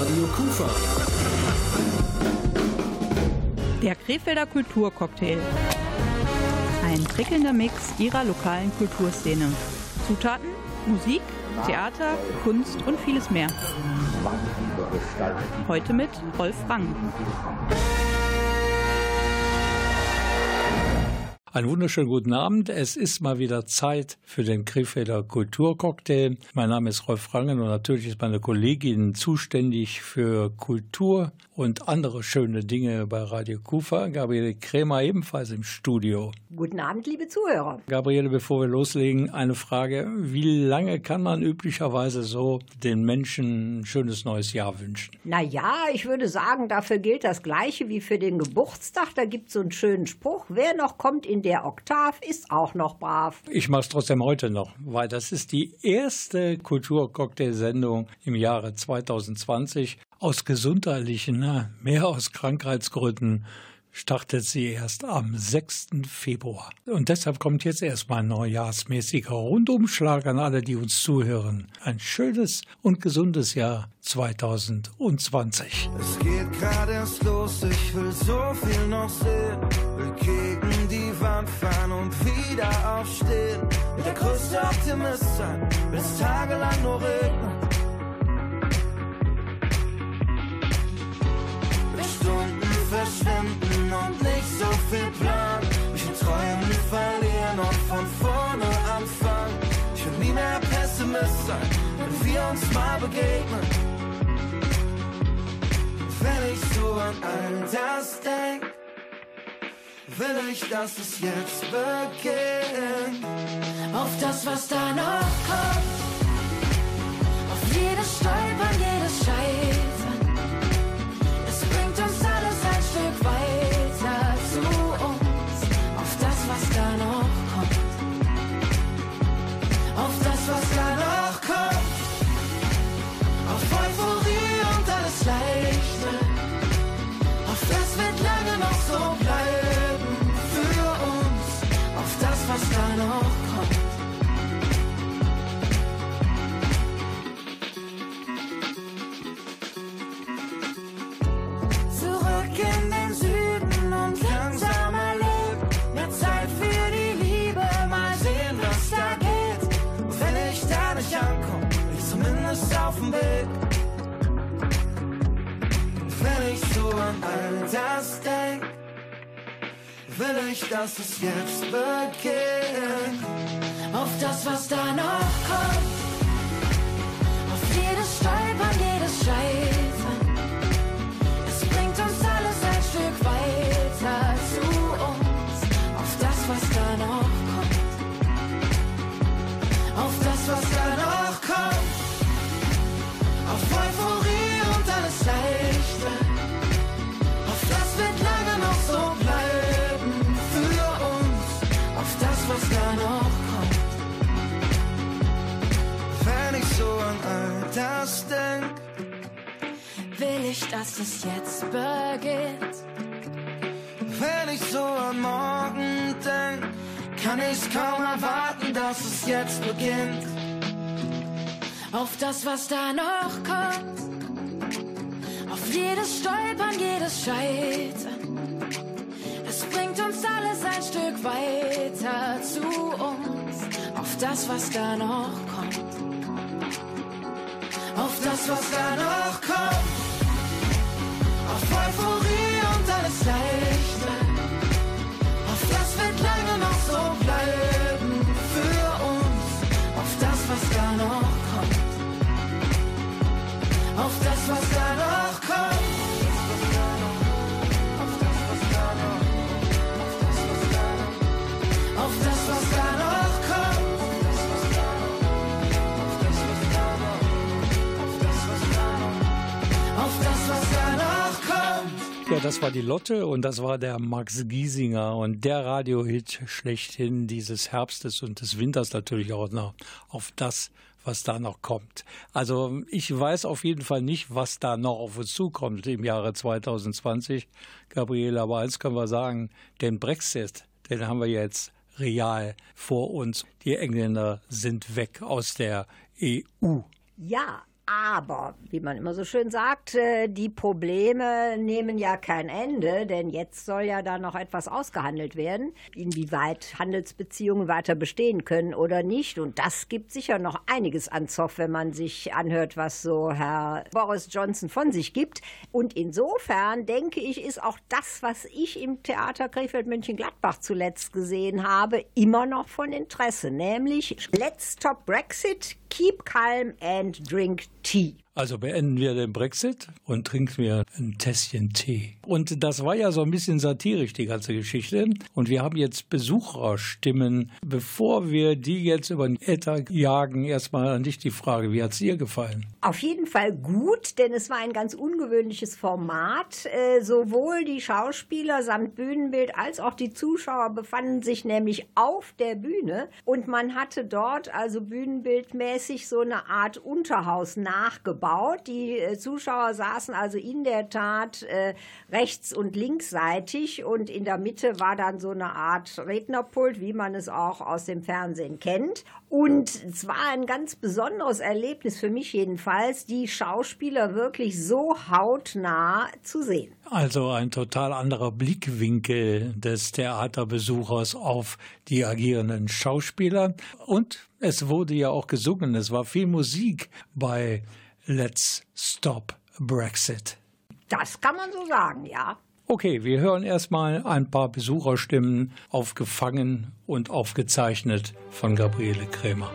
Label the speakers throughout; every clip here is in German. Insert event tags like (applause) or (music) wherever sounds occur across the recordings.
Speaker 1: Radio Kufa.
Speaker 2: Der Krefelder Kulturcocktail. Ein prickelnder Mix ihrer lokalen Kulturszene. Zutaten, Musik, Theater, Kunst und vieles mehr. Heute mit Rolf Rang.
Speaker 3: Einen wunderschönen guten Abend. Es ist mal wieder Zeit für den Krefelder Kulturcocktail. Mein Name ist Rolf Rangen und natürlich ist meine Kollegin zuständig für Kultur und andere schöne Dinge bei Radio Kufa. Gabriele Krämer ebenfalls im Studio.
Speaker 4: Guten Abend, liebe Zuhörer.
Speaker 3: Gabriele, bevor wir loslegen, eine Frage. Wie lange kann man üblicherweise so den Menschen ein schönes neues Jahr wünschen?
Speaker 4: Naja, ich würde sagen, dafür gilt das Gleiche wie für den Geburtstag. Da gibt es so einen schönen Spruch. Wer noch kommt in der Oktav, ist auch noch brav.
Speaker 3: Ich mache es trotzdem heute noch, weil das ist die erste Kulturcocktail-Sendung im Jahre 2020 aus gesundheitlichen, mehr aus Krankheitsgründen startet sie erst am 6. Februar. Und deshalb kommt jetzt erstmal ein neujahrsmäßiger Rundumschlag an alle, die uns zuhören. Ein schönes und gesundes Jahr 2020.
Speaker 5: Es geht gerade erst los, ich will so viel noch sehen. Will gegen die Wand fahren und wieder aufstehen. Will der größte Optimist sein, will es tagelang nur regnen. verschwinden und nicht so viel Plan. Mich in Träumen verlieren und von vorne anfangen. Ich will nie mehr Pessimist sein, wenn wir uns mal begegnen. Wenn ich so an all das denk, will ich, dass es jetzt beginnt.
Speaker 6: Auf das, was da noch kommt, auf jedes Stolpern, jedes Scheitern. Leichte. Auf das wird lange noch so bleiben für uns. Auf das, was da noch kommt.
Speaker 5: An all das denk, will ich, dass es jetzt beginnt.
Speaker 6: Auf das, was da noch kommt. Auf jedes Stolpern, jedes Scheitern. Es bringt uns alles ein Stück weiter zu uns. Auf das, was da noch kommt.
Speaker 5: Auf das, was da noch kommt. Auf Euphorie und alles Leichte.
Speaker 6: Dass es jetzt beginnt.
Speaker 5: wenn ich so an morgen denk, kann ich's kaum erwarten, dass es jetzt beginnt.
Speaker 6: Auf das, was da noch kommt. Auf jedes Stolpern, jedes Scheitern. Es bringt uns alles ein Stück weiter zu uns. Auf das, was da noch kommt.
Speaker 5: Auf das, was da noch kommt. Auf Euphorie und alles Leichte. Auf das wird lange noch so bleiben für uns.
Speaker 6: Auf das, was da noch kommt.
Speaker 5: Auf das, was da noch kommt. Das
Speaker 3: war die Lotte und das war der Max Giesinger und der Radiohit schlechthin dieses Herbstes und des Winters natürlich auch noch auf das, was da noch kommt. Also ich weiß auf jeden Fall nicht, was da noch auf uns zukommt im Jahre 2020, Gabriele, aber eins können wir sagen, den Brexit, den haben wir jetzt real vor uns. Die Engländer sind weg aus der EU.
Speaker 4: Ja, aber, wie man immer so schön sagt, äh, die Probleme nehmen ja kein Ende, denn jetzt soll ja da noch etwas ausgehandelt werden, inwieweit Handelsbeziehungen weiter bestehen können oder nicht. Und das gibt sicher noch einiges an Zoff, wenn man sich anhört, was so Herr Boris Johnson von sich gibt. Und insofern denke ich, ist auch das, was ich im Theater Krefeld-München-Gladbach zuletzt gesehen habe, immer noch von Interesse, nämlich Let's Stop Brexit, Keep Calm and Drink Tea.
Speaker 3: Also beenden wir den Brexit und trinken wir ein Tässchen Tee. Und das war ja so ein bisschen satirisch, die ganze Geschichte. Und wir haben jetzt Besucherstimmen. Bevor wir die jetzt über den Äther jagen, erstmal an dich die Frage, wie hat es dir gefallen?
Speaker 4: Auf jeden Fall gut, denn es war ein ganz ungewöhnliches Format. Äh, sowohl die Schauspieler samt Bühnenbild als auch die Zuschauer befanden sich nämlich auf der Bühne und man hatte dort also bühnenbildmäßig so eine Art Unterhaus nachgebaut gebaut. Die äh, Zuschauer saßen also in der Tat äh, rechts- und linksseitig und in der Mitte war dann so eine Art Rednerpult, wie man es auch aus dem Fernsehen kennt. Und es war ein ganz besonderes Erlebnis für mich jedenfalls, die Schauspieler wirklich so hautnah zu sehen.
Speaker 3: Also ein total anderer Blickwinkel des Theaterbesuchers auf die agierenden Schauspieler. Und es wurde ja auch gesungen, es war viel Musik bei Let's Stop Brexit.
Speaker 4: Das kann man so sagen, ja.
Speaker 3: Okay, wir hören erstmal ein paar Besucherstimmen aufgefangen und aufgezeichnet von Gabriele Krämer.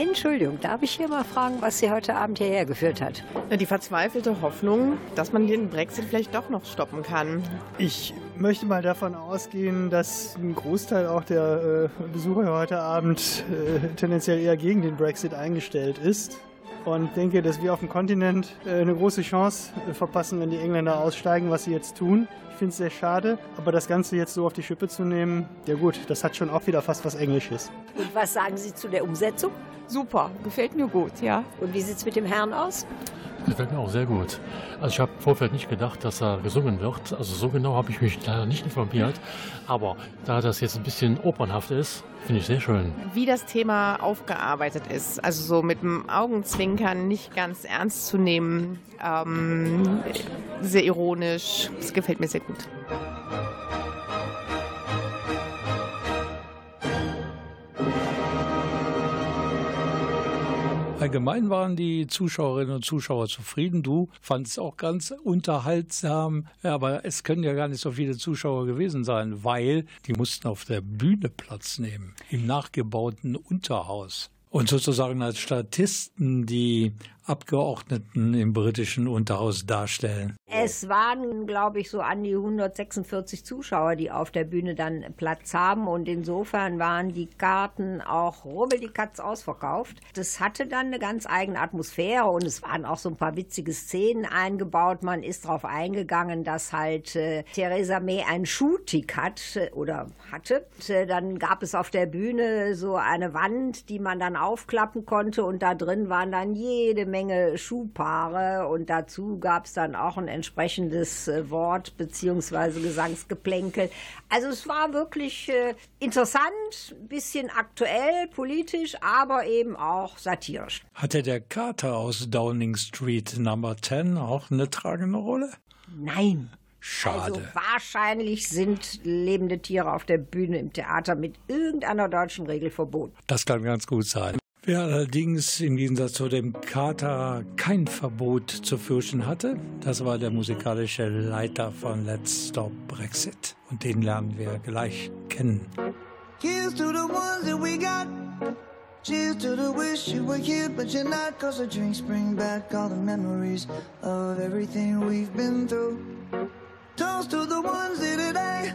Speaker 4: Entschuldigung, darf ich hier mal fragen, was Sie heute Abend hierher geführt hat?
Speaker 7: Die verzweifelte Hoffnung, dass man den Brexit vielleicht doch noch stoppen kann.
Speaker 8: Ich möchte mal davon ausgehen, dass ein Großteil auch der äh, Besucher heute Abend äh, tendenziell eher gegen den Brexit eingestellt ist. Und denke, dass wir auf dem Kontinent äh, eine große Chance verpassen, wenn die Engländer aussteigen, was sie jetzt tun. Ich finde es sehr schade, aber das Ganze jetzt so auf die Schippe zu nehmen, ja gut, das hat schon auch wieder fast was Englisches.
Speaker 4: Und was sagen Sie zu der Umsetzung?
Speaker 7: Super, gefällt mir gut, ja.
Speaker 4: Und wie sieht es mit dem Herrn aus?
Speaker 9: Gefällt mir auch sehr gut. Also ich habe im Vorfeld nicht gedacht, dass da gesungen wird. Also so genau habe ich mich leider nicht informiert. Aber da das jetzt ein bisschen opernhaft ist, finde ich sehr schön.
Speaker 7: Wie das Thema aufgearbeitet ist, also so mit dem Augenzwinkern nicht ganz ernst zu nehmen, ähm, sehr ironisch, das gefällt mir sehr gut.
Speaker 3: Allgemein waren die Zuschauerinnen und Zuschauer zufrieden. Du fandest es auch ganz unterhaltsam. Aber es können ja gar nicht so viele Zuschauer gewesen sein, weil die mussten auf der Bühne Platz nehmen, im nachgebauten Unterhaus. Und sozusagen als Statisten die Abgeordneten im britischen Unterhaus darstellen.
Speaker 4: Es waren, glaube ich, so an die 146 Zuschauer, die auf der Bühne dann Platz haben. Und insofern waren die Karten auch rubbel die Katz ausverkauft. Das hatte dann eine ganz eigene Atmosphäre und es waren auch so ein paar witzige Szenen eingebaut. Man ist darauf eingegangen, dass halt äh, Theresa May ein Schuhtick hat äh, oder hatte. Äh, dann gab es auf der Bühne so eine Wand, die man dann aufklappen konnte und da drin waren dann jede Menge Schuhpaare und dazu gab es dann auch ein entsprechendes äh, Wort bzw. Gesangsgeplänkel. Also es war wirklich äh, interessant, bisschen aktuell, politisch, aber eben auch satirisch.
Speaker 3: Hatte der Kater aus Downing Street Number 10 auch eine tragende Rolle?
Speaker 4: Nein.
Speaker 3: Schade.
Speaker 4: Also wahrscheinlich sind lebende Tiere auf der Bühne im Theater mit irgendeiner deutschen Regel verboten.
Speaker 3: Das kann ganz gut sein. Wer allerdings im Gegensatz zu dem Kater kein Verbot zu fürchten hatte, das war der musikalische Leiter von Let's Stop Brexit. Und den lernen wir gleich kennen.
Speaker 10: Here's to the ones that we got. Cheers to the wish you were here, but you're not. Cause the drinks bring back all the memories of everything we've been through. Toast to the ones here today.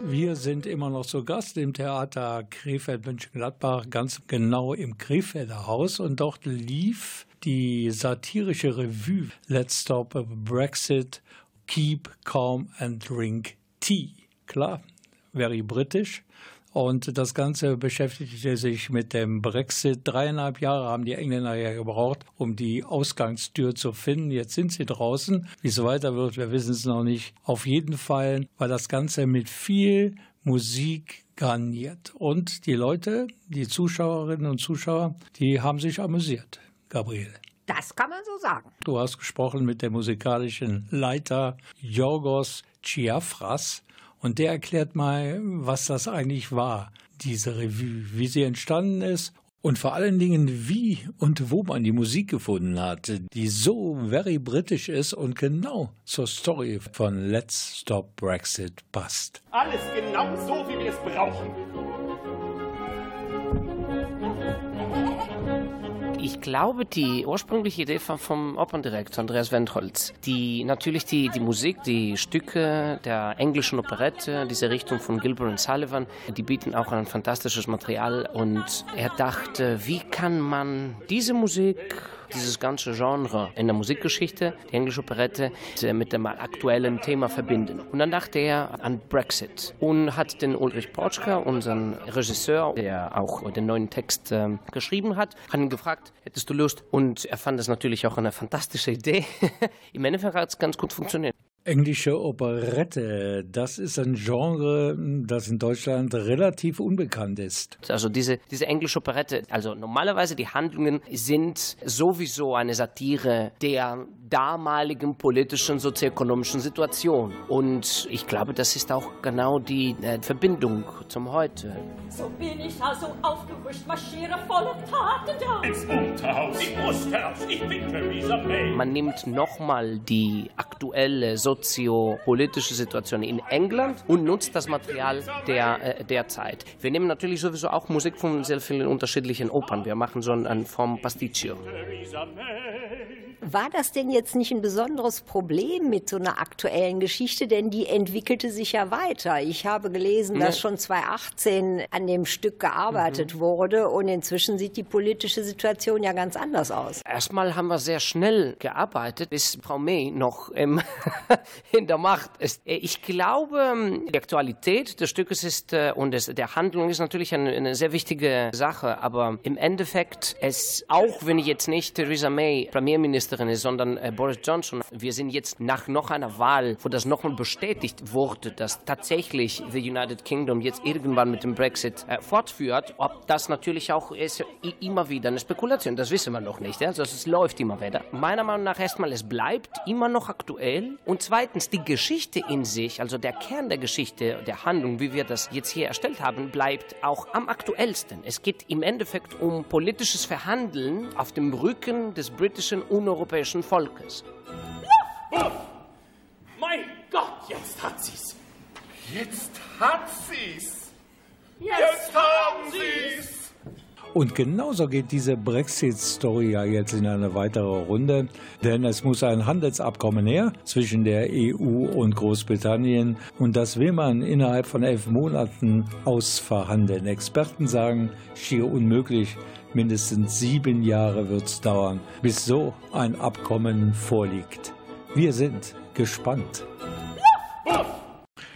Speaker 3: Wir sind immer noch zu Gast im Theater Krefeld-Mönchengladbach, ganz genau im Krefelder Haus. Und dort lief die satirische Revue Let's Stop Brexit, Keep Calm and Drink Tea. Klar, very britisch. Und das Ganze beschäftigte sich mit dem Brexit. Dreieinhalb Jahre haben die Engländer ja gebraucht, um die Ausgangstür zu finden. Jetzt sind sie draußen. Wie es weiter wird, wir wissen es noch nicht. Auf jeden Fall war das Ganze mit viel Musik garniert. Und die Leute, die Zuschauerinnen und Zuschauer, die haben sich amüsiert. Gabriele.
Speaker 4: Das kann man so sagen.
Speaker 3: Du hast gesprochen mit dem musikalischen Leiter Yorgos Chiafras. Und der erklärt mal, was das eigentlich war, diese Revue, wie sie entstanden ist und vor allen Dingen, wie und wo man die Musik gefunden hat, die so very britisch ist und genau zur Story von Let's Stop Brexit passt.
Speaker 11: Alles genau so, wie wir es brauchen.
Speaker 12: Ich glaube, die ursprüngliche Idee vom, vom Operndirektor Andreas Wendholz, die natürlich die, die Musik, die Stücke der englischen Operette, diese Richtung von Gilbert und Sullivan, die bieten auch ein fantastisches Material. Und er dachte, wie kann man diese Musik dieses ganze Genre in der Musikgeschichte, die englische Operette, mit dem aktuellen Thema verbinden. Und dann dachte er an Brexit und hat den Ulrich Porschka, unseren Regisseur, der auch den neuen Text äh, geschrieben hat, hat ihn gefragt, hättest du Lust? Und er fand es natürlich auch eine fantastische Idee. (laughs) Im Endeffekt hat es ganz gut funktioniert.
Speaker 3: Englische Operette, das ist ein Genre, das in Deutschland relativ unbekannt ist.
Speaker 12: Also diese, diese englische Operette, also normalerweise die Handlungen sind sowieso eine Satire der damaligen politischen, sozioökonomischen Situation. Und ich glaube, das ist auch genau die äh, Verbindung zum Heute.
Speaker 13: So bin ich also aufgehuscht, marschiere voller Taten da.
Speaker 11: Ins Unterhaus, im Osterhaus, ich bin Theresa May.
Speaker 12: Man nimmt nochmal die aktuelle soziopolitische Situation in England und nutzt das Material der, äh, der Zeit. Wir nehmen natürlich sowieso auch Musik von sehr vielen unterschiedlichen Opern. Wir machen so eine Form Pasticcio.
Speaker 11: Theresa May.
Speaker 4: War das denn jetzt nicht ein besonderes Problem mit so einer aktuellen Geschichte? Denn die entwickelte sich ja weiter. Ich habe gelesen, dass schon 2018 an dem Stück gearbeitet mhm. wurde und inzwischen sieht die politische Situation ja ganz anders aus.
Speaker 12: Erstmal haben wir sehr schnell gearbeitet, bis Frau May noch ähm, (laughs) in der Macht ist. Ich glaube, die Aktualität des Stückes ist äh, und des, der Handlung ist natürlich eine, eine sehr wichtige Sache, aber im Endeffekt es auch wenn ich jetzt nicht Theresa May Premierministerin ist, sondern äh, Boris Johnson, wir sind jetzt nach noch einer Wahl, wo das nochmal bestätigt wurde, dass tatsächlich the United Kingdom jetzt irgendwann mit dem Brexit äh, fortführt, ob das natürlich auch ist immer wieder eine Spekulation, das wissen wir noch nicht. Also es läuft immer wieder. Meiner Meinung nach erstmal, es bleibt immer noch aktuell und zweitens die Geschichte in sich, also der Kern der Geschichte, der Handlung, wie wir das jetzt hier erstellt haben, bleibt auch am aktuellsten. Es geht im Endeffekt um politisches Verhandeln auf dem Rücken des britischen und europäischen Volkes.
Speaker 14: Uff! Mein Gott, jetzt hat sie's!
Speaker 13: Jetzt hat sie's! Jetzt, jetzt haben sie's!
Speaker 15: Und genauso geht diese Brexit-Story ja jetzt in eine weitere Runde, denn es muss ein Handelsabkommen her zwischen der EU und Großbritannien und das will man innerhalb von elf Monaten ausverhandeln. Experten sagen, schier unmöglich. Mindestens sieben Jahre wird es dauern, bis so ein Abkommen vorliegt. Wir sind gespannt.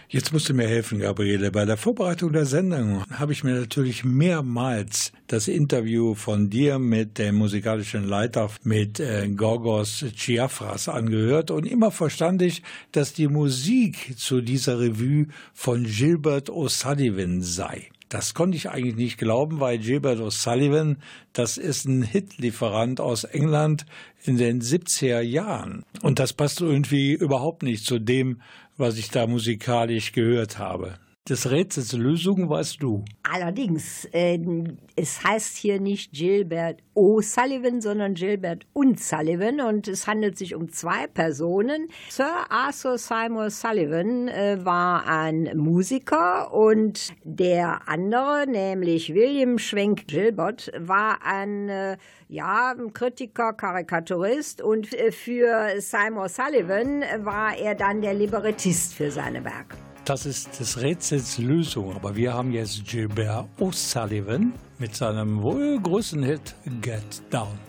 Speaker 15: Jetzt musst du mir helfen, Gabriele. Bei der Vorbereitung der Sendung habe ich mir natürlich mehrmals das Interview von dir mit dem musikalischen Leiter mit äh, Gorgos Chiafras angehört und immer verstand ich, dass die Musik zu dieser Revue von Gilbert O'Sullivan sei. Das konnte ich eigentlich nicht glauben, weil Gilbert O'Sullivan, das ist ein Hitlieferant aus England in den 70er Jahren. Und das passt irgendwie überhaupt nicht zu dem, was ich da musikalisch gehört habe. Des Rätsels Lösung weißt du.
Speaker 4: Allerdings, äh, es heißt hier nicht Gilbert O'Sullivan, sondern Gilbert und Sullivan und es handelt sich um zwei Personen. Sir Arthur Seymour Sullivan äh, war ein Musiker und der andere, nämlich William Schwenk Gilbert, war ein äh, ja, Kritiker, Karikaturist und äh, für Seymour Sullivan war er dann der Librettist für seine Werke.
Speaker 15: Das ist des Rätsels Lösung. Aber wir haben jetzt Gilbert O'Sullivan mit seinem wohl größten Hit Get Down.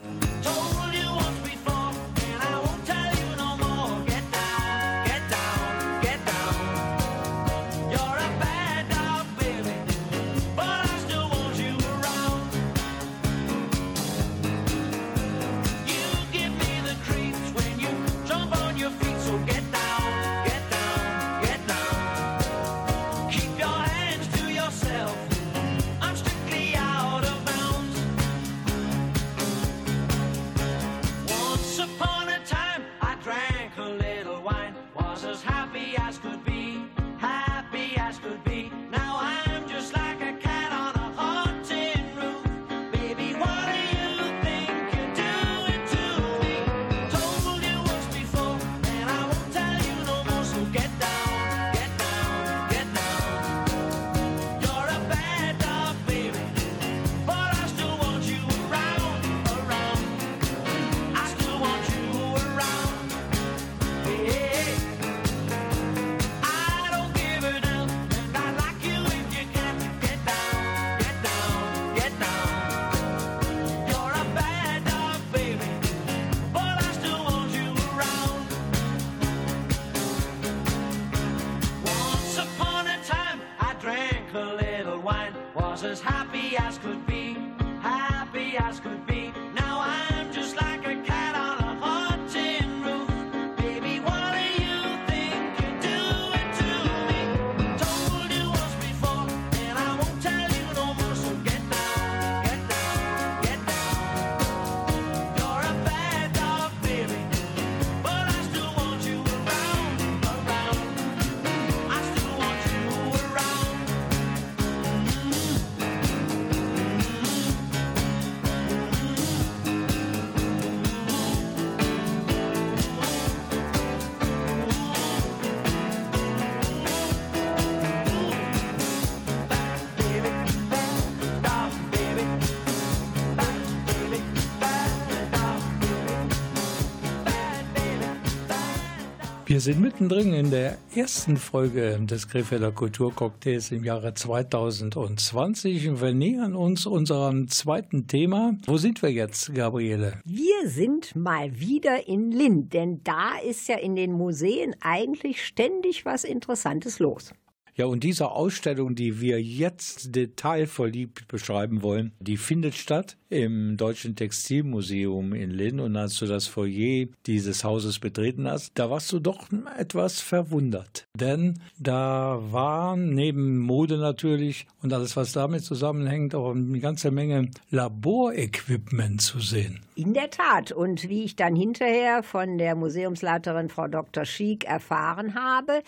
Speaker 3: Sind mittendrin in der ersten Folge des Krefelder Kulturcocktails im Jahre 2020 und wir nähern uns unserem zweiten Thema. Wo sind wir jetzt, Gabriele?
Speaker 4: Wir sind mal wieder in Lind, denn da ist ja in den Museen eigentlich ständig was Interessantes los.
Speaker 3: Ja, und diese Ausstellung, die wir jetzt detailverliebt beschreiben wollen, die findet statt im Deutschen Textilmuseum in Linn. Und als du das Foyer dieses Hauses betreten hast, da warst du doch etwas verwundert. Denn da war neben Mode natürlich und alles, was damit zusammenhängt, auch eine ganze Menge Laborequipment zu sehen.
Speaker 4: In der Tat. Und wie ich dann hinterher von der Museumsleiterin Frau Dr. Schiek erfahren habe,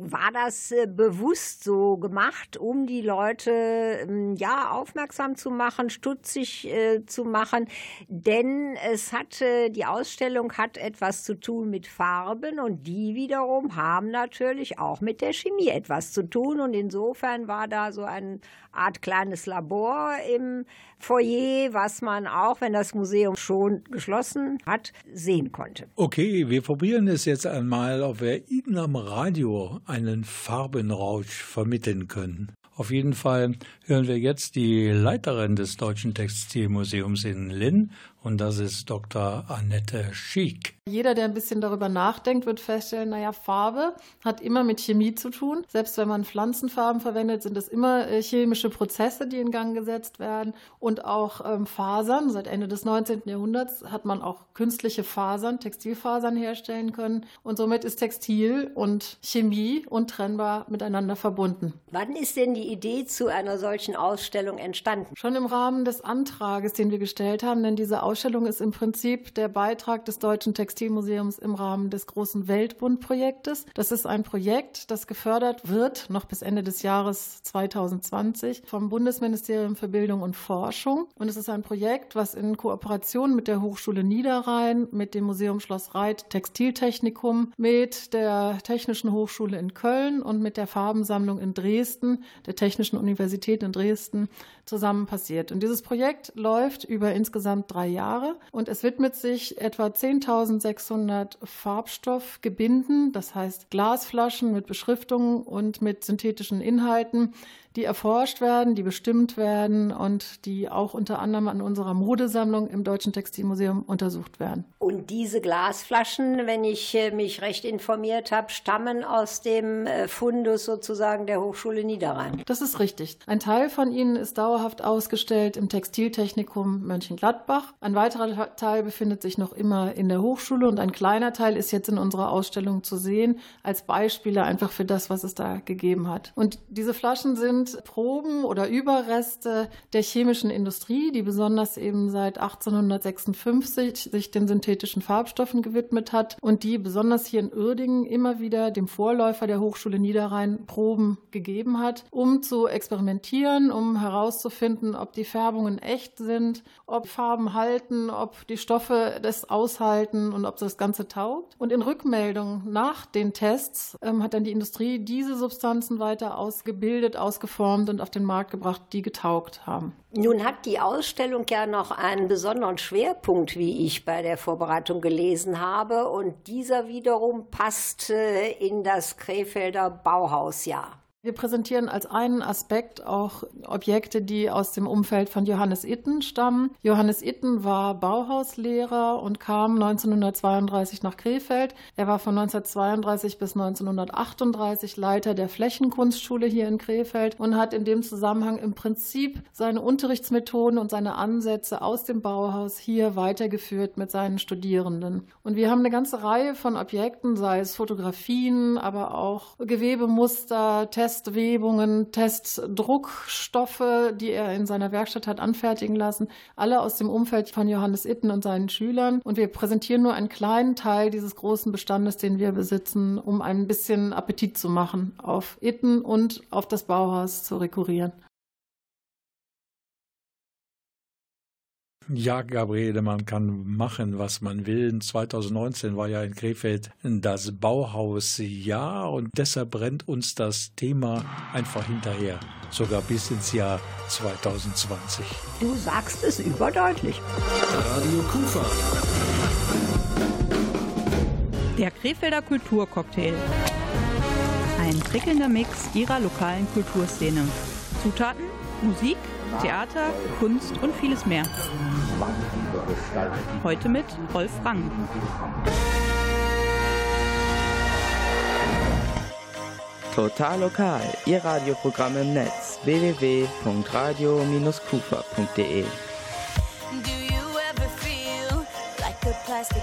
Speaker 4: war das äh, bewusst so gemacht, um die Leute ähm, ja aufmerksam zu machen, stutzig äh, zu machen. Denn es hatte, die Ausstellung hat etwas zu tun mit Farben und die wiederum haben natürlich auch mit der Chemie etwas zu tun. Und insofern war da so eine Art kleines Labor im Foyer, was man auch, wenn das Museum schon geschlossen hat, sehen konnte.
Speaker 3: Okay, wir probieren es jetzt einmal, ob wir Ihnen am Radio einen Farbenrausch vermitteln können. Auf jeden Fall hören wir jetzt die Leiterin des Deutschen Textilmuseums in Linn und das ist Dr. Annette Schiek.
Speaker 16: Jeder, der ein bisschen darüber nachdenkt, wird feststellen, naja, Farbe hat immer mit Chemie zu tun. Selbst wenn man Pflanzenfarben verwendet, sind es immer äh, chemische Prozesse, die in Gang gesetzt werden. Und auch ähm, Fasern. Seit Ende des 19. Jahrhunderts hat man auch künstliche Fasern, Textilfasern herstellen können. Und somit ist Textil und Chemie untrennbar miteinander verbunden.
Speaker 4: Wann ist denn die Idee zu einer solchen Ausstellung entstanden?
Speaker 16: Schon im Rahmen des Antrages, den wir gestellt haben, denn diese Ausstellung ist im Prinzip der Beitrag des Deutschen Textilmuseums im Rahmen des großen Weltbundprojektes. Das ist ein Projekt, das gefördert wird, noch bis Ende des Jahres 2020, vom Bundesministerium für Bildung und Forschung. Und es ist ein Projekt, was in Kooperation mit der Hochschule Niederrhein, mit dem Museum Schloss Reit Textiltechnikum, mit der Technischen Hochschule in Köln und mit der Farbensammlung in Dresden, der Technischen Universität in Dresden, zusammen passiert. Und dieses Projekt läuft über insgesamt drei Jahre und es widmet sich etwa 10.600 Farbstoffgebinden, das heißt Glasflaschen mit Beschriftungen und mit synthetischen Inhalten, die erforscht werden, die bestimmt werden und die auch unter anderem an unserer Modesammlung im Deutschen Textilmuseum untersucht werden.
Speaker 4: Und diese Glasflaschen, wenn ich äh, mich recht informiert habe, stammen aus dem äh, Fundus sozusagen der Hochschule Niederrhein.
Speaker 16: Das ist richtig. Ein Teil von ihnen ist dauerhaft ausgestellt im Textiltechnikum Mönchengladbach. Ein weiterer Teil befindet sich noch immer in der Hochschule und ein kleiner Teil ist jetzt in unserer Ausstellung zu sehen, als Beispiele einfach für das, was es da gegeben hat. Und diese Flaschen sind sind Proben oder Überreste der chemischen Industrie, die besonders eben seit 1856 sich den synthetischen Farbstoffen gewidmet hat und die besonders hier in Uerdingen immer wieder dem Vorläufer der Hochschule Niederrhein Proben gegeben hat, um zu experimentieren, um herauszufinden, ob die Färbungen echt sind, ob Farben halten, ob die Stoffe das aushalten und ob das Ganze taugt. Und in Rückmeldung nach den Tests ähm, hat dann die Industrie diese Substanzen weiter ausgebildet, ausgeformt geformt und auf den Markt gebracht, die getaugt haben.
Speaker 4: Nun hat die Ausstellung ja noch einen besonderen Schwerpunkt, wie ich bei der Vorbereitung gelesen habe. Und dieser wiederum passt in das Krefelder Bauhausjahr.
Speaker 16: Wir präsentieren als einen Aspekt auch Objekte, die aus dem Umfeld von Johannes Itten stammen. Johannes Itten war Bauhauslehrer und kam 1932 nach Krefeld. Er war von 1932 bis 1938 Leiter der Flächenkunstschule hier in Krefeld und hat in dem Zusammenhang im Prinzip seine Unterrichtsmethoden und seine Ansätze aus dem Bauhaus hier weitergeführt mit seinen Studierenden. Und wir haben eine ganze Reihe von Objekten, sei es Fotografien, aber auch Gewebemuster, Tests, Testwebungen, Testdruckstoffe, die er in seiner Werkstatt hat anfertigen lassen, alle aus dem Umfeld von Johannes Itten und seinen Schülern. Und wir präsentieren nur einen kleinen Teil dieses großen Bestandes, den wir besitzen, um ein bisschen Appetit zu machen auf Itten und auf das Bauhaus zu rekurrieren.
Speaker 3: Ja, Gabriele, man kann machen, was man will. 2019 war ja in Krefeld das Bauhausjahr und deshalb brennt uns das Thema einfach hinterher, sogar bis ins Jahr 2020.
Speaker 4: Du sagst es überdeutlich.
Speaker 1: Radio Kufa.
Speaker 2: Der Krefelder Kulturcocktail. Ein prickelnder Mix ihrer lokalen Kulturszene. Zutaten Musik, Theater, Kunst und vieles mehr. Heute mit Rolf Rang.
Speaker 17: Total lokal, Ihr Radioprogramm im Netz www.radio-kufa.de.
Speaker 18: Do you ever feel like a plastic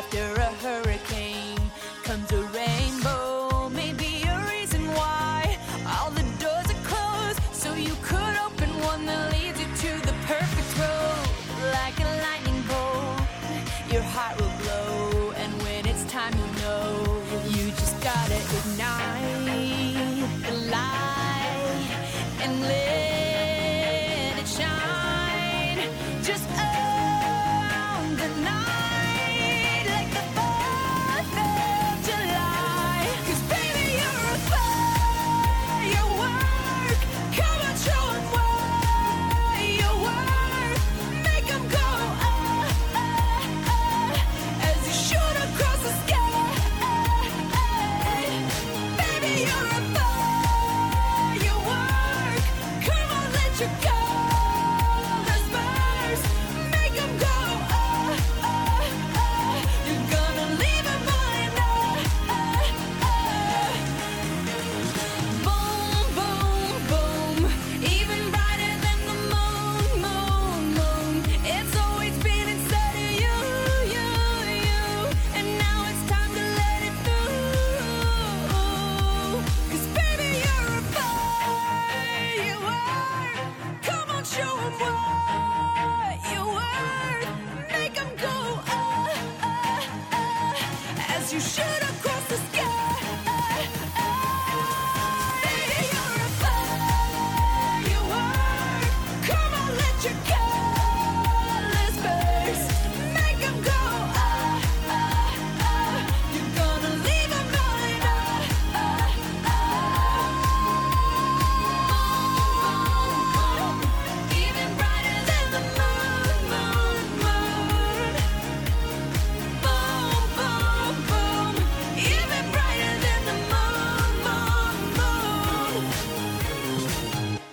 Speaker 18: after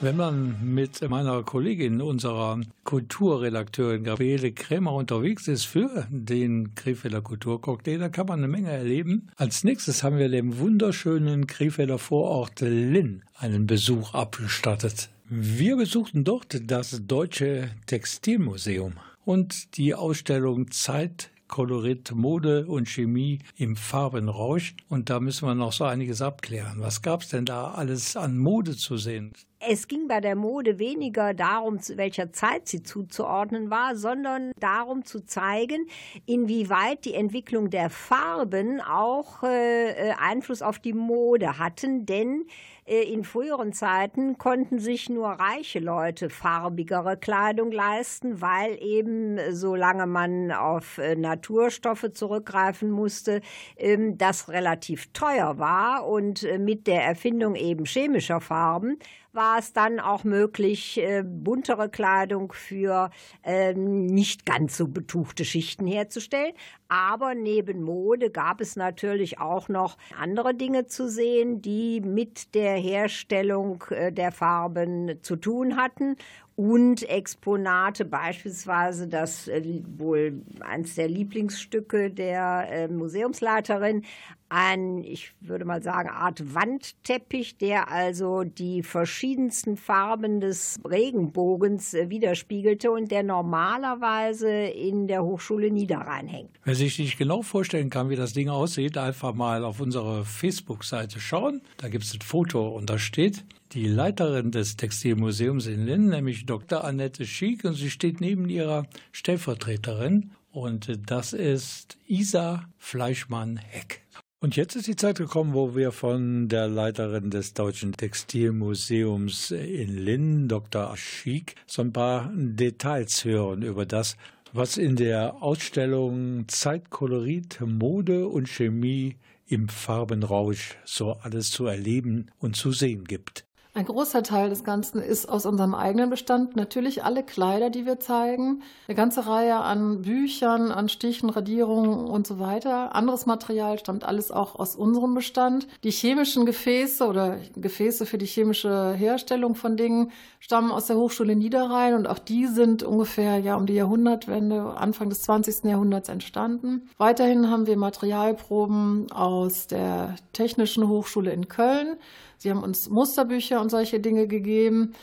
Speaker 3: Wenn man mit meiner Kollegin, unserer Kulturredakteurin Gabriele Krämer unterwegs ist für den Krefelder Kulturcocktail, dann kann man eine Menge erleben. Als nächstes haben wir dem wunderschönen Krefelder Vorort Linn einen Besuch abgestattet. Wir besuchten dort das Deutsche Textilmuseum und die Ausstellung Zeit Kolorit, Mode und Chemie im Farbenrausch. Und da müssen wir noch so einiges abklären. Was gab es denn da alles an Mode zu sehen?
Speaker 4: Es ging bei der Mode weniger darum, zu welcher Zeit sie zuzuordnen war, sondern darum zu zeigen, inwieweit die Entwicklung der Farben auch äh, äh Einfluss auf die Mode hatten. Denn in früheren Zeiten konnten sich nur reiche Leute farbigere Kleidung leisten, weil eben, solange man auf äh, Naturstoffe zurückgreifen musste, ähm, das relativ teuer war und äh, mit der Erfindung eben chemischer Farben war es dann auch möglich, äh, buntere Kleidung für äh, nicht ganz so betuchte Schichten herzustellen. Aber neben Mode gab es natürlich auch noch andere Dinge zu sehen, die mit der Herstellung äh, der Farben zu tun hatten und Exponate, beispielsweise das äh, wohl eines der Lieblingsstücke der äh, Museumsleiterin, ein, ich würde mal sagen, Art Wandteppich, der also die verschiedensten Farben des Regenbogens äh, widerspiegelte und der normalerweise in der Hochschule Niederrhein hängt.
Speaker 3: Wer sich nicht genau vorstellen kann, wie das Ding aussieht, einfach mal auf unsere Facebook-Seite schauen. Da gibt es ein Foto und da steht die Leiterin des Textilmuseums in Linn, nämlich Dr. Annette Schick, und sie steht neben ihrer Stellvertreterin. Und das ist Isa Fleischmann-Heck. Und jetzt ist die Zeit gekommen, wo wir von der Leiterin des Deutschen Textilmuseums in Linn, Dr. Schick, so ein paar Details hören über das, was in der Ausstellung Zeitkolorit, Mode und Chemie im Farbenrausch so alles zu erleben und zu sehen gibt.
Speaker 16: Ein großer Teil des Ganzen ist aus unserem eigenen Bestand. Natürlich alle Kleider, die wir zeigen. Eine ganze Reihe an Büchern, an Stichen, Radierungen und so weiter. Anderes Material stammt alles auch aus unserem Bestand. Die chemischen Gefäße oder Gefäße für die chemische Herstellung von Dingen stammen aus der Hochschule Niederrhein und auch die sind ungefähr ja um die Jahrhundertwende, Anfang des 20. Jahrhunderts entstanden. Weiterhin haben wir Materialproben aus der Technischen Hochschule in Köln. Sie haben uns Musterbücher und solche Dinge gegeben.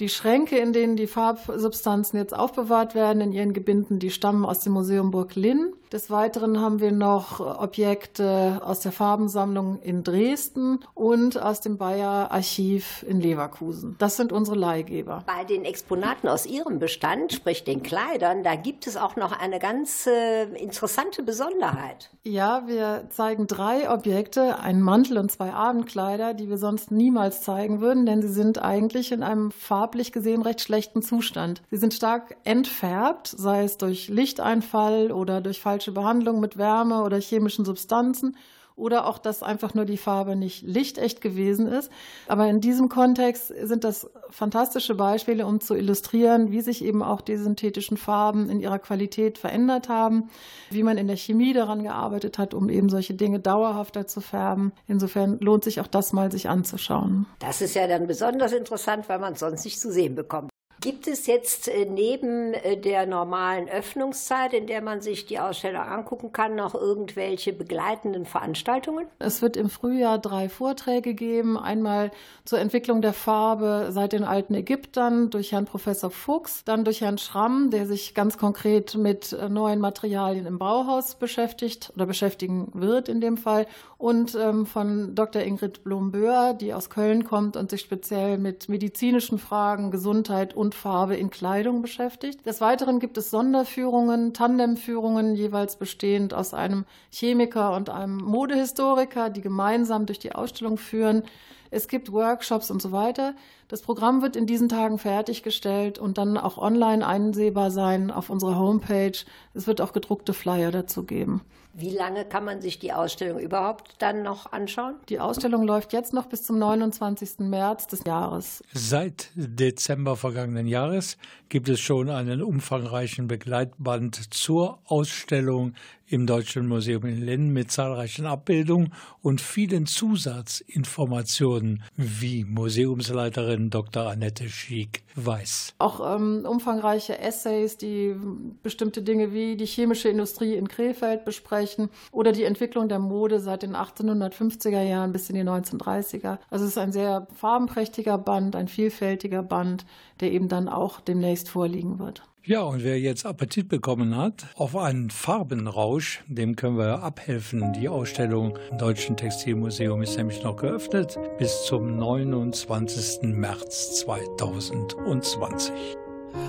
Speaker 16: Die Schränke, in denen die Farbsubstanzen jetzt aufbewahrt werden, in ihren Gebinden, die stammen aus dem Museum Burg Linn. Des Weiteren haben wir noch Objekte aus der Farbensammlung in Dresden und aus dem Bayer Archiv in Leverkusen. Das sind unsere Leihgeber.
Speaker 4: Bei den Exponaten aus Ihrem Bestand, sprich den Kleidern, da gibt es auch noch eine ganz äh, interessante Besonderheit.
Speaker 16: Ja, wir zeigen drei Objekte, einen Mantel und zwei Abendkleider, die wir sonst niemals zeigen würden, denn sie sind eigentlich in einem farblich gesehen recht schlechten Zustand. Sie sind stark entfärbt, sei es durch Lichteinfall oder durch falsche falsche Behandlung mit Wärme oder chemischen Substanzen oder auch, dass einfach nur die Farbe nicht lichtecht gewesen ist. Aber in diesem Kontext sind das fantastische Beispiele, um zu illustrieren, wie sich eben auch die synthetischen Farben in ihrer Qualität verändert haben, wie man in der Chemie daran gearbeitet hat, um eben solche Dinge dauerhafter zu färben. Insofern lohnt sich auch das mal sich anzuschauen.
Speaker 4: Das ist ja dann besonders interessant, weil man es sonst nicht zu sehen bekommt. Gibt es jetzt äh, neben äh, der normalen Öffnungszeit, in der man sich die Ausstellung angucken kann, noch irgendwelche begleitenden Veranstaltungen?
Speaker 16: Es wird im Frühjahr drei Vorträge geben. Einmal zur Entwicklung der Farbe seit den alten Ägyptern durch Herrn Professor Fuchs, dann durch Herrn Schramm, der sich ganz konkret mit äh, neuen Materialien im Bauhaus beschäftigt oder beschäftigen wird in dem Fall und ähm, von Dr. Ingrid Blomböhr, die aus Köln kommt und sich speziell mit medizinischen Fragen, Gesundheit und Farbe in Kleidung beschäftigt. Des Weiteren gibt es Sonderführungen, Tandemführungen, jeweils bestehend aus einem Chemiker und einem Modehistoriker, die gemeinsam durch die Ausstellung führen. Es gibt Workshops und so weiter. Das Programm wird in diesen Tagen fertiggestellt und dann auch online einsehbar sein auf unserer Homepage. Es wird auch gedruckte Flyer dazu geben.
Speaker 4: Wie lange kann man sich die Ausstellung überhaupt dann noch anschauen?
Speaker 16: Die Ausstellung läuft jetzt noch bis zum 29. März des Jahres.
Speaker 3: Seit Dezember vergangenen Jahres gibt es schon einen umfangreichen Begleitband zur Ausstellung im Deutschen Museum in Linn mit zahlreichen Abbildungen und vielen Zusatzinformationen, wie Museumsleiterin Dr. Annette Schiek weiß.
Speaker 16: Auch ähm, umfangreiche Essays, die bestimmte Dinge wie die chemische Industrie in Krefeld besprechen oder die Entwicklung der Mode seit den 1850er Jahren bis in die 1930er. Also es ist ein sehr farbenprächtiger Band, ein vielfältiger Band, der eben dann auch demnächst vorliegen wird.
Speaker 15: Ja, und wer jetzt Appetit bekommen hat auf einen Farbenrausch, dem können wir abhelfen. Die Ausstellung im Deutschen Textilmuseum ist nämlich noch geöffnet bis zum 29. März 2020.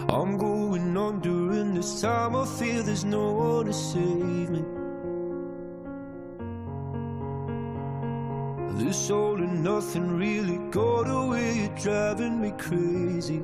Speaker 15: I'm going on during this time I feel there's no one to save me This all and nothing really got away, driving me crazy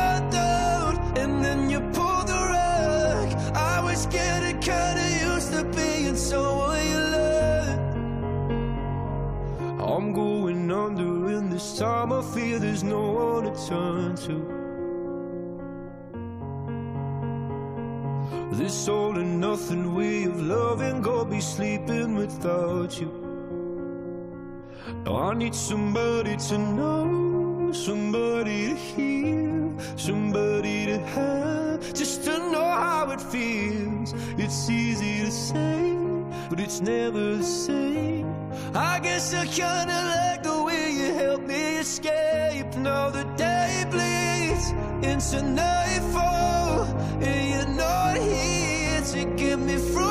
Speaker 15: kinda used to being someone you love. I'm going under, and this time I feel there's no one to turn to. This all and nothing way of loving, go be sleeping without you. I need somebody to know, somebody to hear, somebody to have, just to know how it feels. It's easy to say, but it's never the same. I guess I kinda like the way you help me escape. Now the day bleeds into nightfall, and you're not here to get me through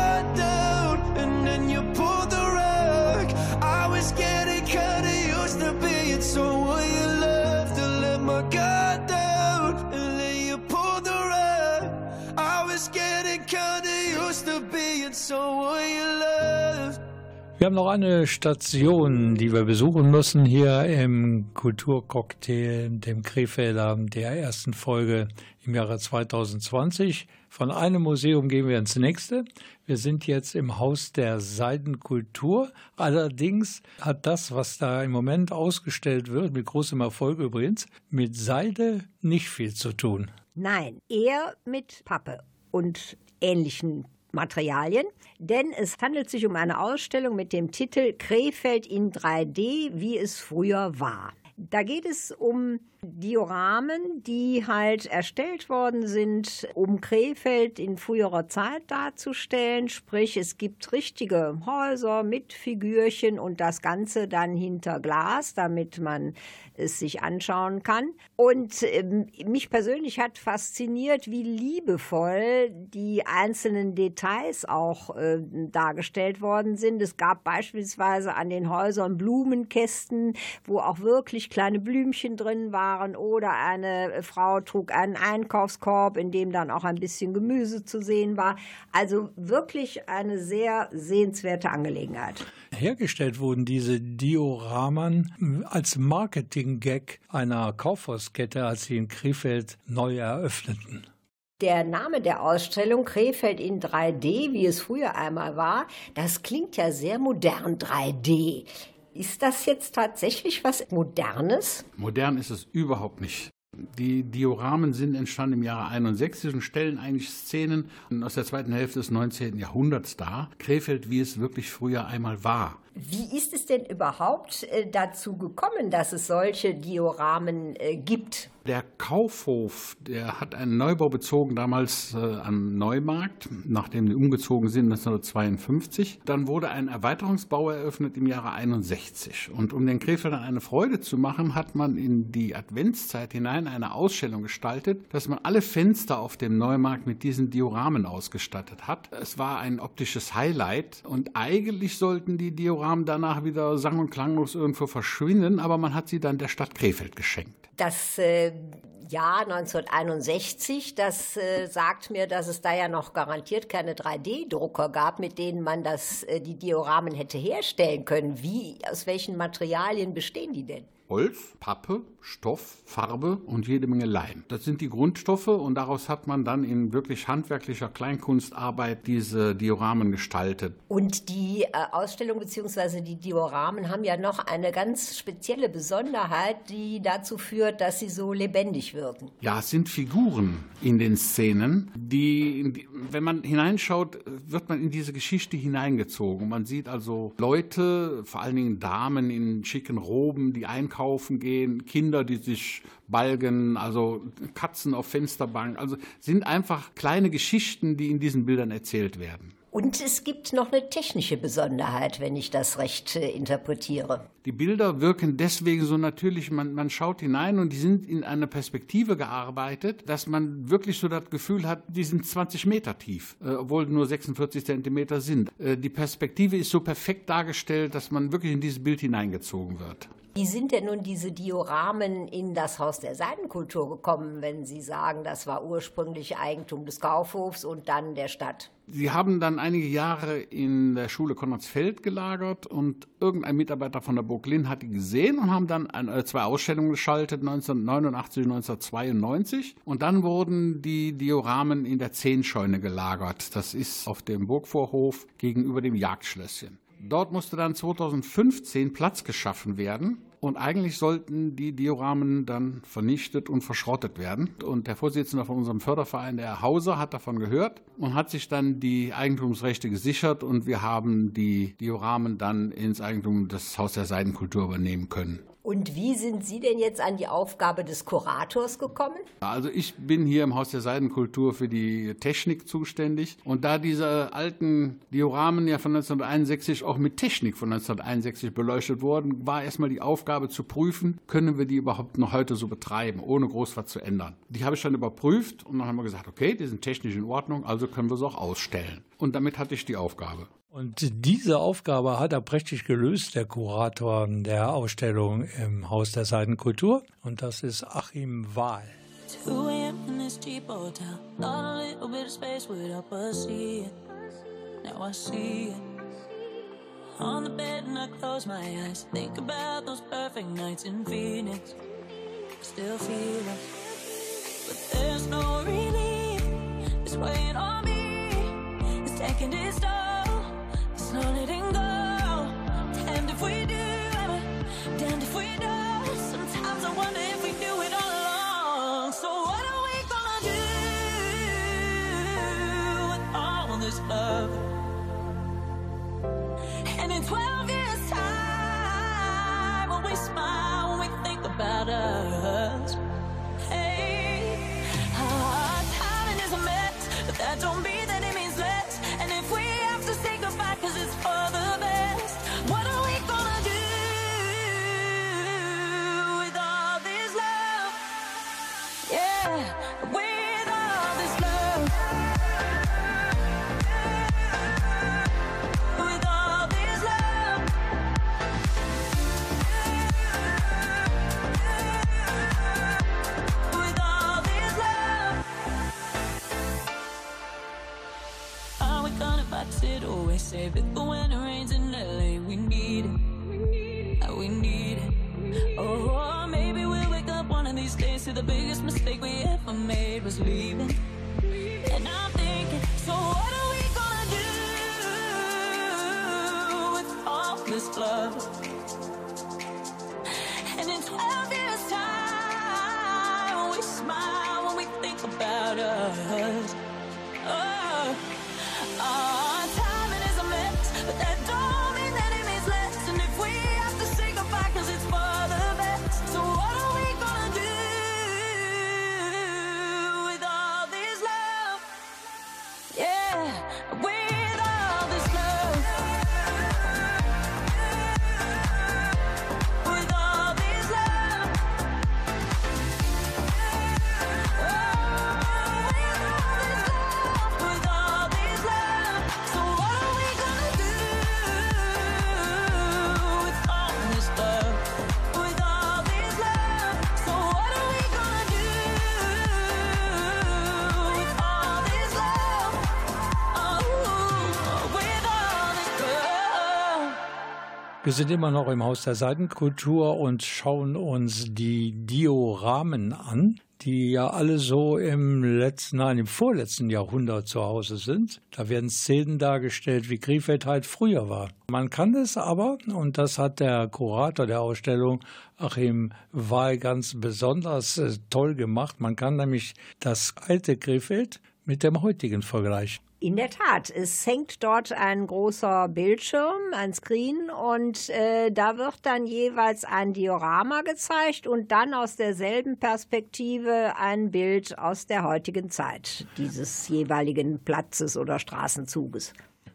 Speaker 15: Let guard down, and then you pulled the rug. I was getting kinda used to being someone you loved. Wir haben noch eine Station, die wir besuchen müssen hier im Kulturcocktail, dem Krefelder, der ersten Folge im Jahre 2020. Von einem Museum gehen wir ins nächste. Wir sind jetzt im Haus der Seidenkultur. Allerdings hat das, was da im Moment ausgestellt wird, mit großem Erfolg übrigens, mit Seide nicht viel zu tun.
Speaker 4: Nein, eher mit Pappe und ähnlichen Materialien, denn es handelt sich um eine Ausstellung mit dem Titel Krefeld in 3D, wie es früher war. Da geht es um Dioramen, die halt erstellt worden sind, um Krefeld in früherer Zeit darzustellen. Sprich, es gibt richtige Häuser mit Figürchen und das Ganze dann hinter Glas, damit man es sich anschauen kann. Und ähm, mich persönlich hat fasziniert, wie liebevoll die einzelnen Details auch äh, dargestellt worden sind. Es gab beispielsweise an den Häusern Blumenkästen, wo auch wirklich kleine Blümchen drin waren waren oder eine Frau trug einen Einkaufskorb, in dem dann auch ein bisschen Gemüse zu sehen war. Also wirklich eine sehr sehenswerte Angelegenheit.
Speaker 15: Hergestellt wurden diese Dioramen als Marketing-Gag einer Kaufhauskette, als sie in Krefeld neu eröffneten.
Speaker 4: Der Name der Ausstellung Krefeld in 3D, wie es früher einmal war, das klingt ja sehr modern 3D. Ist das jetzt tatsächlich was Modernes?
Speaker 19: Modern ist es überhaupt nicht. Die Dioramen sind entstanden im Jahre 61 und stellen eigentlich Szenen aus der zweiten Hälfte des 19. Jahrhunderts dar. Krefeld, wie es wirklich früher einmal war.
Speaker 4: Wie ist es denn überhaupt äh, dazu gekommen, dass es solche Dioramen äh, gibt?
Speaker 19: Der Kaufhof, der hat einen Neubau bezogen damals äh, am Neumarkt, nachdem sie umgezogen sind 1952. Dann wurde ein Erweiterungsbau eröffnet im Jahre 61. Und um den Krefeldern eine Freude zu machen, hat man in die Adventszeit hinein eine Ausstellung gestaltet, dass man alle Fenster auf dem Neumarkt mit diesen Dioramen ausgestattet hat. Es war ein optisches Highlight und eigentlich sollten die Dioramen danach wieder sang- und klanglos irgendwo verschwinden, aber man hat sie dann der Stadt Krefeld geschenkt.
Speaker 4: Das äh, Jahr 1961, das äh, sagt mir, dass es da ja noch garantiert keine 3D-Drucker gab, mit denen man das, äh, die Dioramen hätte herstellen können. Wie, aus welchen Materialien bestehen die denn?
Speaker 19: Holz, Pappe, Stoff, Farbe und jede Menge Leim. Das sind die Grundstoffe und daraus hat man dann in wirklich handwerklicher Kleinkunstarbeit diese Dioramen gestaltet.
Speaker 4: Und die äh, Ausstellung bzw. die Dioramen haben ja noch eine ganz spezielle Besonderheit, die dazu führt, dass sie so lebendig wirken.
Speaker 19: Ja, es sind Figuren in den Szenen, die, die wenn man hineinschaut, wird man in diese Geschichte hineingezogen. Man sieht also Leute, vor allen Dingen Damen in schicken Roben, die einkaufen gehen, Kinder, die sich balgen, also Katzen auf Fensterbank. Also sind einfach kleine Geschichten, die in diesen Bildern erzählt werden.
Speaker 4: Und es gibt noch eine technische Besonderheit, wenn ich das recht äh, interpretiere.
Speaker 19: Die Bilder wirken deswegen so natürlich, man, man schaut hinein und die sind in eine Perspektive gearbeitet, dass man wirklich so das Gefühl hat, die sind 20 Meter tief, äh, obwohl nur 46 Zentimeter sind. Äh, die Perspektive ist so perfekt dargestellt, dass man wirklich in dieses Bild hineingezogen wird.
Speaker 4: Wie sind denn nun diese Dioramen in das Haus der Seidenkultur gekommen, wenn Sie sagen, das war ursprünglich Eigentum des Kaufhofs und dann der Stadt?
Speaker 19: Sie haben dann einige Jahre in der Schule Konradsfeld gelagert und irgendein Mitarbeiter von der Burg Linn hat die gesehen und haben dann ein, zwei Ausstellungen geschaltet, 1989 und 1992. Und dann wurden die Dioramen in der Zehnscheune gelagert. Das ist auf dem Burgvorhof gegenüber dem Jagdschlösschen. Dort musste dann 2015 Platz geschaffen werden. Und eigentlich sollten die Dioramen dann vernichtet und verschrottet werden. Und der Vorsitzende von unserem Förderverein, der Herr Hauser, hat davon gehört und hat sich dann die Eigentumsrechte gesichert. Und wir haben die Dioramen dann ins Eigentum des Haus der Seidenkultur übernehmen können.
Speaker 4: Und wie sind Sie denn jetzt an die Aufgabe des Kurators gekommen?
Speaker 19: Also ich bin hier im Haus der Seidenkultur für die Technik zuständig. Und da diese alten Dioramen ja von 1961 auch mit Technik von 1961 beleuchtet wurden, war erstmal die Aufgabe zu prüfen, können wir die überhaupt noch heute so betreiben, ohne groß was zu ändern. Die habe ich dann überprüft und dann haben wir gesagt, okay, die sind technisch in Ordnung, also können wir sie auch ausstellen. Und damit hatte ich die Aufgabe.
Speaker 18: Und diese Aufgabe hat er prächtig gelöst, der Kurator der Ausstellung im Haus der Seidenkultur. Und das ist Achim Wahl. 2 a.m. in this cheap hotel. Thought a little bit of space would help us see it. Now I see it. On the bed and I close my eyes. Think about those perfect nights in Phoenix. Still feel it. But there's no relief. It's weighing on me. It's taking its toll. It's not letting go. Damned if we do. If we don't. Sometimes I wonder if we it all along. So what are we gonna do with all this love? And in 12
Speaker 3: Wir sind immer noch im Haus der Seidenkultur und schauen uns die Dioramen an, die ja alle so im letzten, nein, im vorletzten Jahrhundert zu Hause sind. Da werden Szenen dargestellt, wie Krefeld halt früher war. Man kann es aber, und das hat der Kurator der Ausstellung Achim Wahl ganz besonders äh, toll gemacht, man kann nämlich das alte Krefeld mit dem heutigen vergleichen.
Speaker 4: In der Tat, es hängt dort ein großer Bildschirm, ein Screen und äh, da wird dann jeweils ein Diorama gezeigt und dann aus derselben Perspektive ein Bild aus der heutigen Zeit dieses jeweiligen Platzes oder Straßenzuges.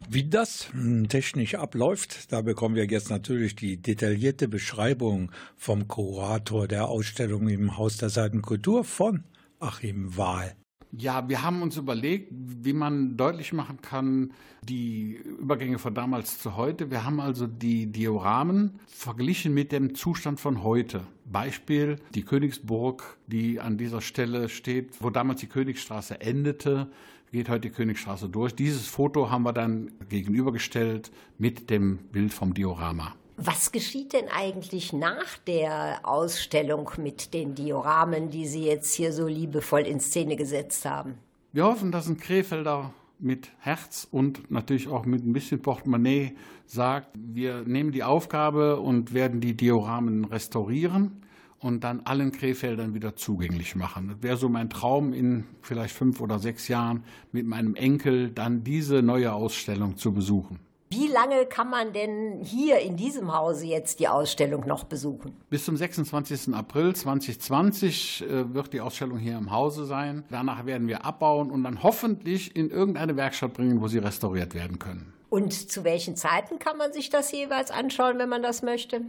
Speaker 3: Wie das hm, technisch abläuft, da bekommen wir jetzt natürlich die detaillierte Beschreibung vom Kurator der Ausstellung im Haus der Seitenkultur von Achim Wahl.
Speaker 19: Ja, wir haben uns überlegt, wie man deutlich machen kann, die Übergänge von damals zu heute. Wir haben also die Dioramen verglichen mit dem Zustand von heute. Beispiel die Königsburg, die an dieser Stelle steht, wo damals die Königsstraße endete, geht heute die Königsstraße durch. Dieses Foto haben wir dann gegenübergestellt mit dem Bild vom Diorama.
Speaker 4: Was geschieht denn eigentlich nach der Ausstellung mit den Dioramen, die Sie jetzt hier so liebevoll in Szene gesetzt haben?
Speaker 19: Wir hoffen, dass ein Krefelder mit Herz und natürlich auch mit ein bisschen Portemonnaie sagt, wir nehmen die Aufgabe und werden die Dioramen restaurieren und dann allen Krefeldern wieder zugänglich machen. Das wäre so mein Traum in vielleicht fünf oder sechs Jahren mit meinem Enkel dann diese neue Ausstellung zu besuchen.
Speaker 4: Wie lange kann man denn hier in diesem Hause jetzt die Ausstellung noch besuchen?
Speaker 19: Bis zum 26. April 2020 äh, wird die Ausstellung hier im Hause sein. Danach werden wir abbauen und dann hoffentlich in irgendeine Werkstatt bringen, wo sie restauriert werden können.
Speaker 4: Und zu welchen Zeiten kann man sich das jeweils anschauen, wenn man das möchte?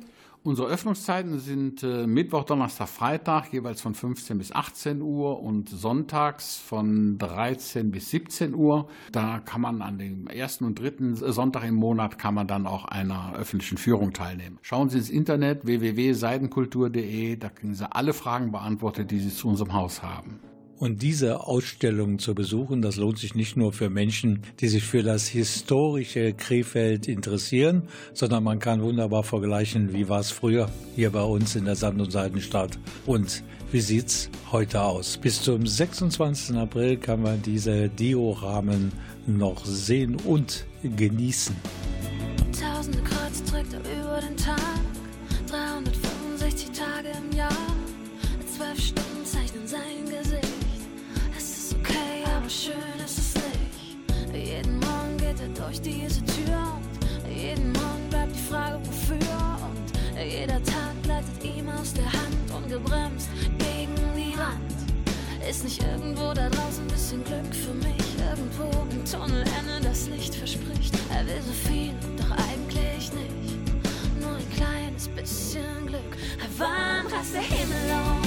Speaker 19: Unsere Öffnungszeiten sind äh, Mittwoch, Donnerstag, Freitag jeweils von 15 bis 18 Uhr und sonntags von 13 bis 17 Uhr. Da kann man an dem ersten und dritten Sonntag im Monat kann man dann auch einer öffentlichen Führung teilnehmen. Schauen Sie ins Internet www.seidenkultur.de, da kriegen Sie alle Fragen beantwortet, die Sie zu unserem Haus haben.
Speaker 3: Und diese Ausstellung zu besuchen, das lohnt sich nicht nur für Menschen, die sich für das historische Krefeld interessieren, sondern man kann wunderbar vergleichen, wie war es früher hier bei uns in der Sand- und Seidenstadt und wie sieht's heute aus. Bis zum 26. April kann man diese Dioramen noch sehen und genießen.
Speaker 6: Tausende Kreuz trägt er über den Tag, 365 Tage im Jahr, zwölf Stunden aber schön ist es nicht. Jeden Morgen geht er durch diese Tür und jeden Morgen bleibt die Frage, wofür. Und jeder Tag gleitet ihm aus der Hand, ungebremst gegen die Wand. Ist nicht irgendwo da draußen ein bisschen Glück für mich? Irgendwo im Tunnelende das Licht verspricht. Er will so viel, doch eigentlich nicht. Nur ein kleines bisschen Glück. Wann reißt der Himmel auf?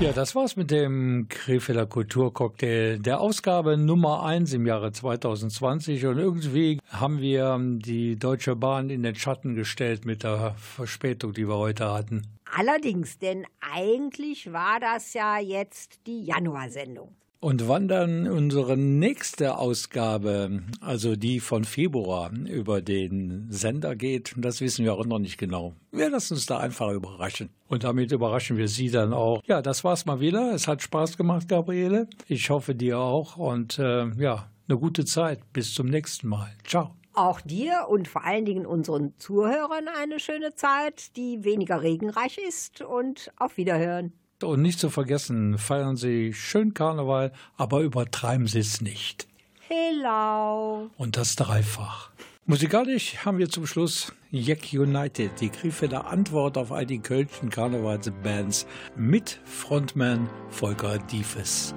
Speaker 3: Ja, das war's mit dem Krefelder Kulturcocktail der Ausgabe Nummer 1 im Jahre 2020 und irgendwie haben wir die Deutsche Bahn in den Schatten gestellt mit der Verspätung, die wir heute hatten.
Speaker 4: Allerdings, denn eigentlich war das ja jetzt die Januarsendung.
Speaker 3: Und wann dann unsere nächste Ausgabe, also die von Februar, über den Sender geht, das wissen wir auch noch nicht genau. Wir lassen uns da einfach überraschen. Und damit überraschen wir Sie dann auch. Ja, das war's mal wieder. Es hat Spaß gemacht, Gabriele. Ich hoffe dir auch. Und äh, ja, eine gute Zeit. Bis zum nächsten Mal. Ciao
Speaker 4: auch dir und vor allen Dingen unseren Zuhörern eine schöne Zeit, die weniger regenreich ist und auf Wiederhören.
Speaker 3: Und nicht zu vergessen, feiern Sie schön Karneval, aber übertreiben Sie es nicht.
Speaker 4: Hello.
Speaker 3: Und das dreifach. Musikalisch haben wir zum Schluss Jack United, die Krefelder Antwort auf all die Kölnchen Karnevalsbands mit Frontman Volker Diefes.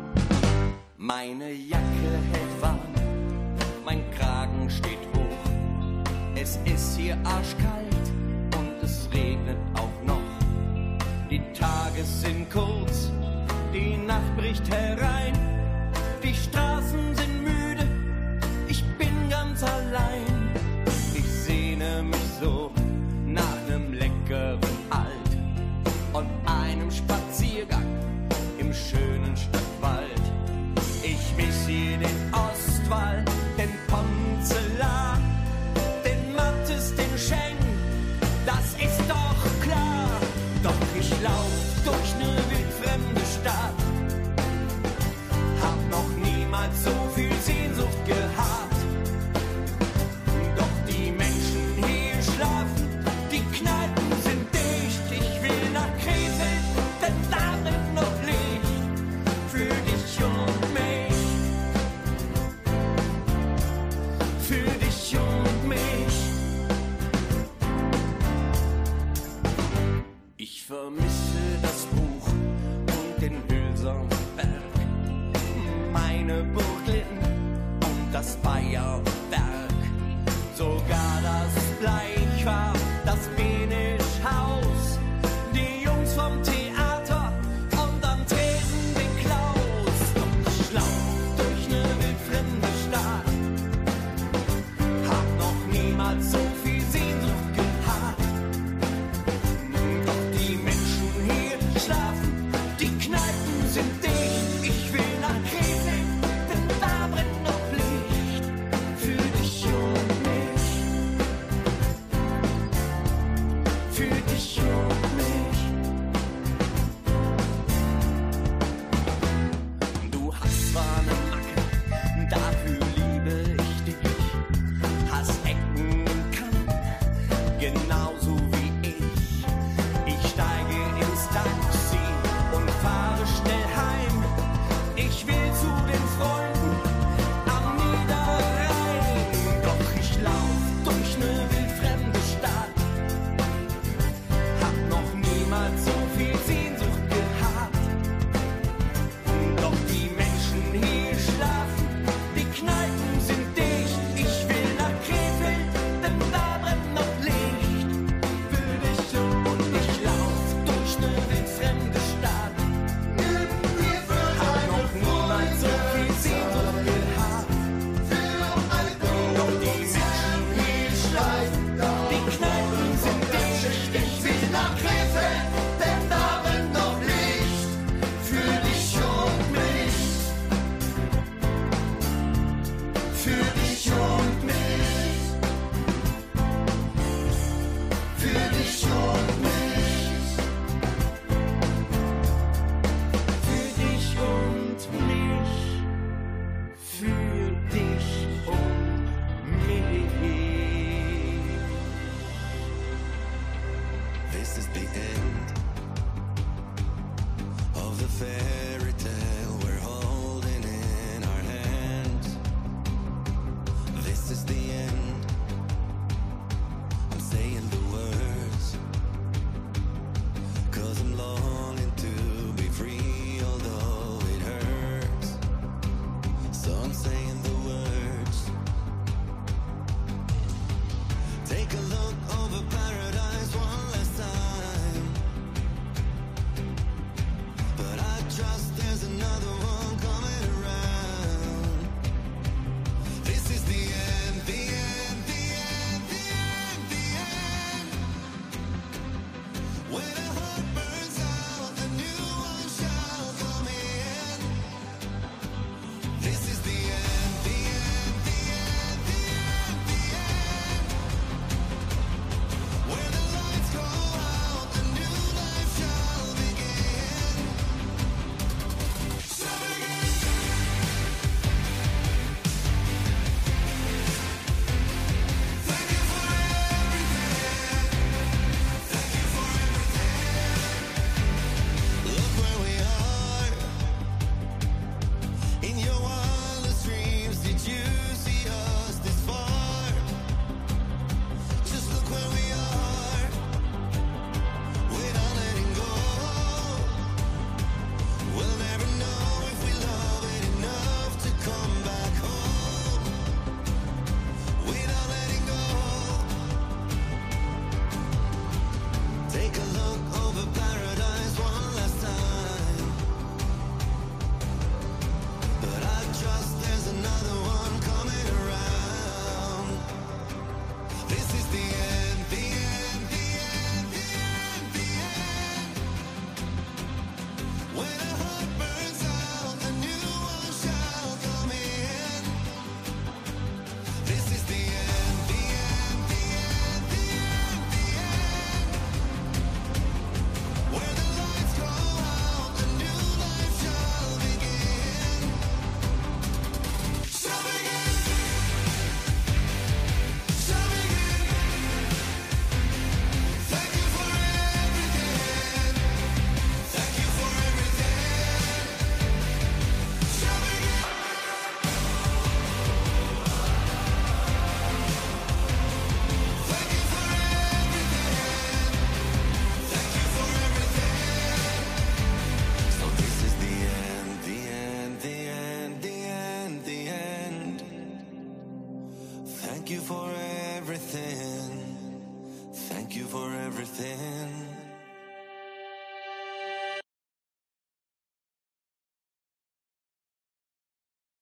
Speaker 15: Meine Jacke hält warm, mein Kragen steht hoch. Es ist hier arschkalt und es regnet auch die Tage sind kurz, die Nacht bricht herein, die Straßen sind müde, ich bin ganz allein. Ich sehne mich so your back. So
Speaker 5: go.